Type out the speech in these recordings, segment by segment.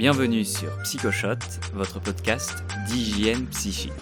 Bienvenue sur Psychoshot, votre podcast d'hygiène psychique.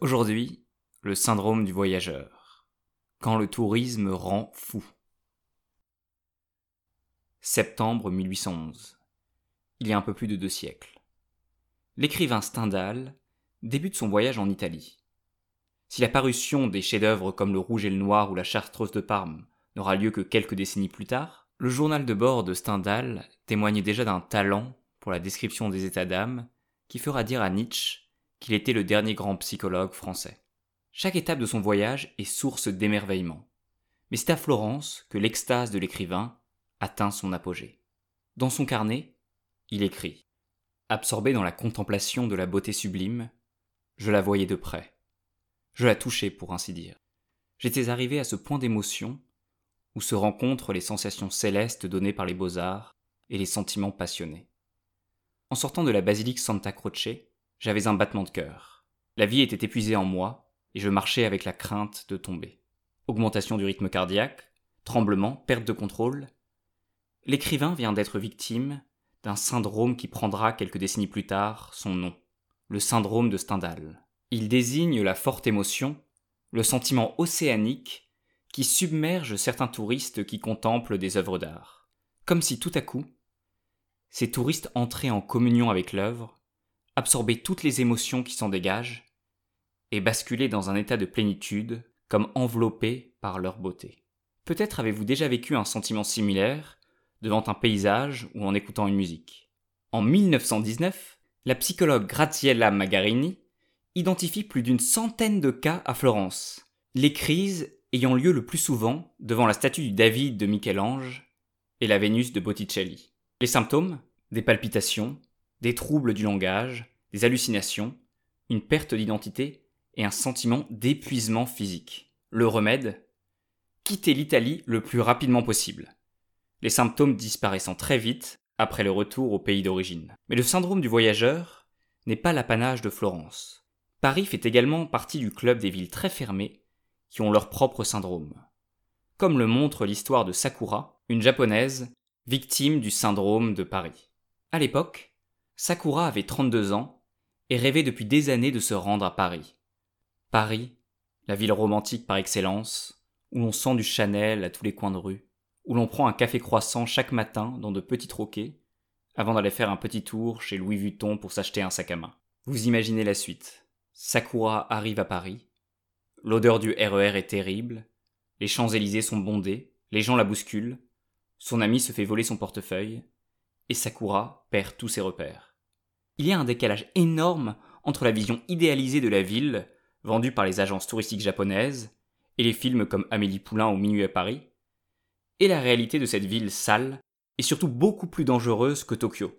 Aujourd'hui, le syndrome du voyageur. Quand le tourisme rend fou. Septembre 1811. Il y a un peu plus de deux siècles. L'écrivain Stendhal débute son voyage en Italie. Si la parution des chefs-d'œuvre comme Le Rouge et le Noir ou La Chartreuse de Parme n'aura lieu que quelques décennies plus tard, le journal de bord de Stendhal témoigne déjà d'un talent pour la description des états d'âme qui fera dire à Nietzsche qu'il était le dernier grand psychologue français. Chaque étape de son voyage est source d'émerveillement. Mais c'est à Florence que l'extase de l'écrivain atteint son apogée. Dans son carnet, il écrit Absorbé dans la contemplation de la beauté sublime, je la voyais de près. Je la touchais, pour ainsi dire. J'étais arrivé à ce point d'émotion où se rencontrent les sensations célestes données par les beaux-arts et les sentiments passionnés. En sortant de la basilique Santa Croce, j'avais un battement de cœur. La vie était épuisée en moi, et je marchais avec la crainte de tomber. Augmentation du rythme cardiaque, tremblement, perte de contrôle. L'écrivain vient d'être victime d'un syndrome qui prendra quelques décennies plus tard son nom, le syndrome de Stendhal. Il désigne la forte émotion, le sentiment océanique qui submerge certains touristes qui contemplent des œuvres d'art. Comme si tout à coup, ces touristes entraient en communion avec l'œuvre, absorbaient toutes les émotions qui s'en dégagent, et basculaient dans un état de plénitude, comme enveloppés par leur beauté. Peut-être avez-vous déjà vécu un sentiment similaire devant un paysage ou en écoutant une musique. En 1919, la psychologue Graziella Magarini identifie plus d'une centaine de cas à Florence. Les crises ayant lieu le plus souvent devant la statue du David de Michel-Ange et la Vénus de Botticelli. Les symptômes Des palpitations, des troubles du langage, des hallucinations, une perte d'identité et un sentiment d'épuisement physique. Le remède Quitter l'Italie le plus rapidement possible. Les symptômes disparaissant très vite après le retour au pays d'origine. Mais le syndrome du voyageur n'est pas l'apanage de Florence. Paris fait également partie du club des villes très fermées qui ont leur propre syndrome. Comme le montre l'histoire de Sakura, une japonaise victime du syndrome de Paris. À l'époque, Sakura avait 32 ans et rêvait depuis des années de se rendre à Paris. Paris, la ville romantique par excellence, où l'on sent du Chanel à tous les coins de rue, où l'on prend un café croissant chaque matin dans de petits troquets, avant d'aller faire un petit tour chez Louis Vuitton pour s'acheter un sac à main. Vous imaginez la suite. Sakura arrive à Paris, L'odeur du RER e est terrible, les Champs-Élysées sont bondés, les gens la bousculent, son ami se fait voler son portefeuille, et Sakura perd tous ses repères. Il y a un décalage énorme entre la vision idéalisée de la ville, vendue par les agences touristiques japonaises, et les films comme Amélie Poulain ou Minuit à Paris, et la réalité de cette ville sale, et surtout beaucoup plus dangereuse que Tokyo,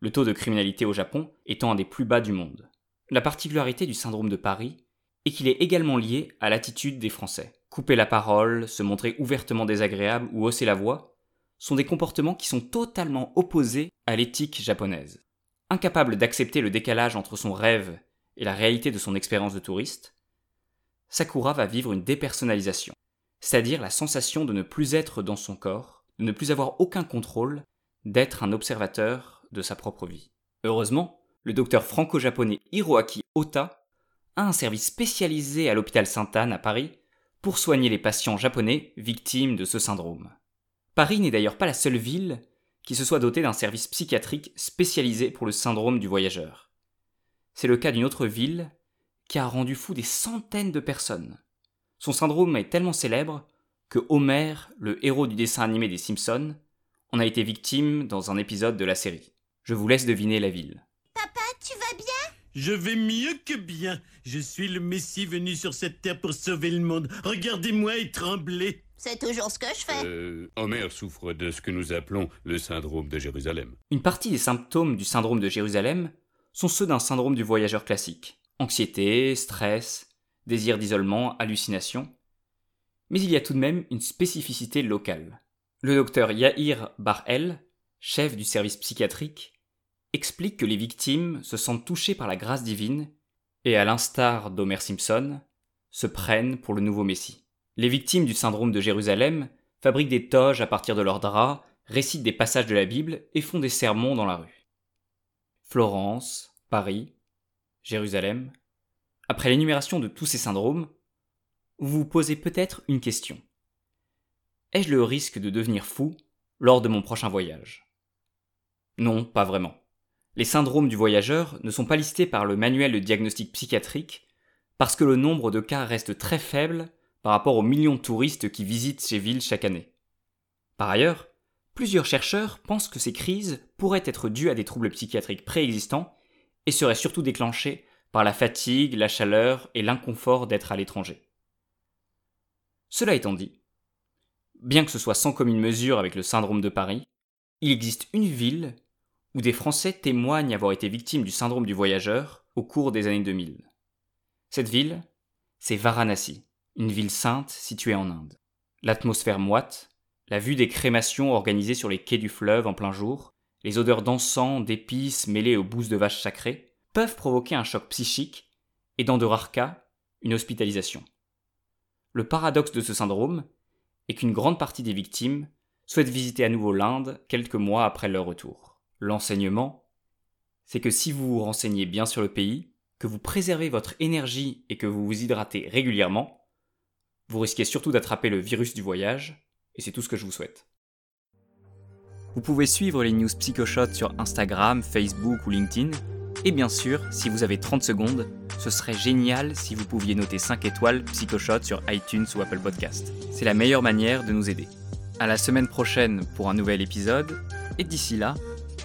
le taux de criminalité au Japon étant un des plus bas du monde. La particularité du syndrome de Paris et qu'il est également lié à l'attitude des Français. Couper la parole, se montrer ouvertement désagréable ou hausser la voix sont des comportements qui sont totalement opposés à l'éthique japonaise. Incapable d'accepter le décalage entre son rêve et la réalité de son expérience de touriste, Sakura va vivre une dépersonnalisation, c'est-à-dire la sensation de ne plus être dans son corps, de ne plus avoir aucun contrôle, d'être un observateur de sa propre vie. Heureusement, le docteur franco-japonais Hiroaki Ota un service spécialisé à l'hôpital Sainte-Anne à Paris pour soigner les patients japonais victimes de ce syndrome. Paris n'est d'ailleurs pas la seule ville qui se soit dotée d'un service psychiatrique spécialisé pour le syndrome du voyageur. C'est le cas d'une autre ville qui a rendu fou des centaines de personnes. Son syndrome est tellement célèbre que Homer, le héros du dessin animé des Simpsons, en a été victime dans un épisode de la série. Je vous laisse deviner la ville. Je vais mieux que bien. Je suis le Messie venu sur cette terre pour sauver le monde. Regardez-moi et tremblez. C'est toujours ce que je fais. Euh, Homer souffre de ce que nous appelons le syndrome de Jérusalem. Une partie des symptômes du syndrome de Jérusalem sont ceux d'un syndrome du voyageur classique. Anxiété, stress, désir d'isolement, hallucination. Mais il y a tout de même une spécificité locale. Le docteur Yahir Bar-El, chef du service psychiatrique, explique que les victimes se sentent touchées par la grâce divine et, à l'instar d'Homer Simpson, se prennent pour le nouveau Messie. Les victimes du syndrome de Jérusalem fabriquent des toges à partir de leurs draps, récitent des passages de la Bible et font des sermons dans la rue. Florence, Paris, Jérusalem. Après l'énumération de tous ces syndromes, vous vous posez peut-être une question. Ai-je le risque de devenir fou lors de mon prochain voyage? Non, pas vraiment. Les syndromes du voyageur ne sont pas listés par le manuel de diagnostic psychiatrique parce que le nombre de cas reste très faible par rapport aux millions de touristes qui visitent ces villes chaque année. Par ailleurs, plusieurs chercheurs pensent que ces crises pourraient être dues à des troubles psychiatriques préexistants et seraient surtout déclenchées par la fatigue, la chaleur et l'inconfort d'être à l'étranger. Cela étant dit, bien que ce soit sans commune mesure avec le syndrome de Paris, il existe une ville où des Français témoignent avoir été victimes du syndrome du voyageur au cours des années 2000. Cette ville, c'est Varanasi, une ville sainte située en Inde. L'atmosphère moite, la vue des crémations organisées sur les quais du fleuve en plein jour, les odeurs d'encens, d'épices mêlées aux bousses de vaches sacrées, peuvent provoquer un choc psychique et dans de rares cas, une hospitalisation. Le paradoxe de ce syndrome est qu'une grande partie des victimes souhaitent visiter à nouveau l'Inde quelques mois après leur retour. L'enseignement, c'est que si vous vous renseignez bien sur le pays, que vous préservez votre énergie et que vous vous hydratez régulièrement, vous risquez surtout d'attraper le virus du voyage, et c'est tout ce que je vous souhaite. Vous pouvez suivre les news PsychoShot sur Instagram, Facebook ou LinkedIn, et bien sûr, si vous avez 30 secondes, ce serait génial si vous pouviez noter 5 étoiles PsychoShot sur iTunes ou Apple Podcast. C'est la meilleure manière de nous aider. À la semaine prochaine pour un nouvel épisode, et d'ici là,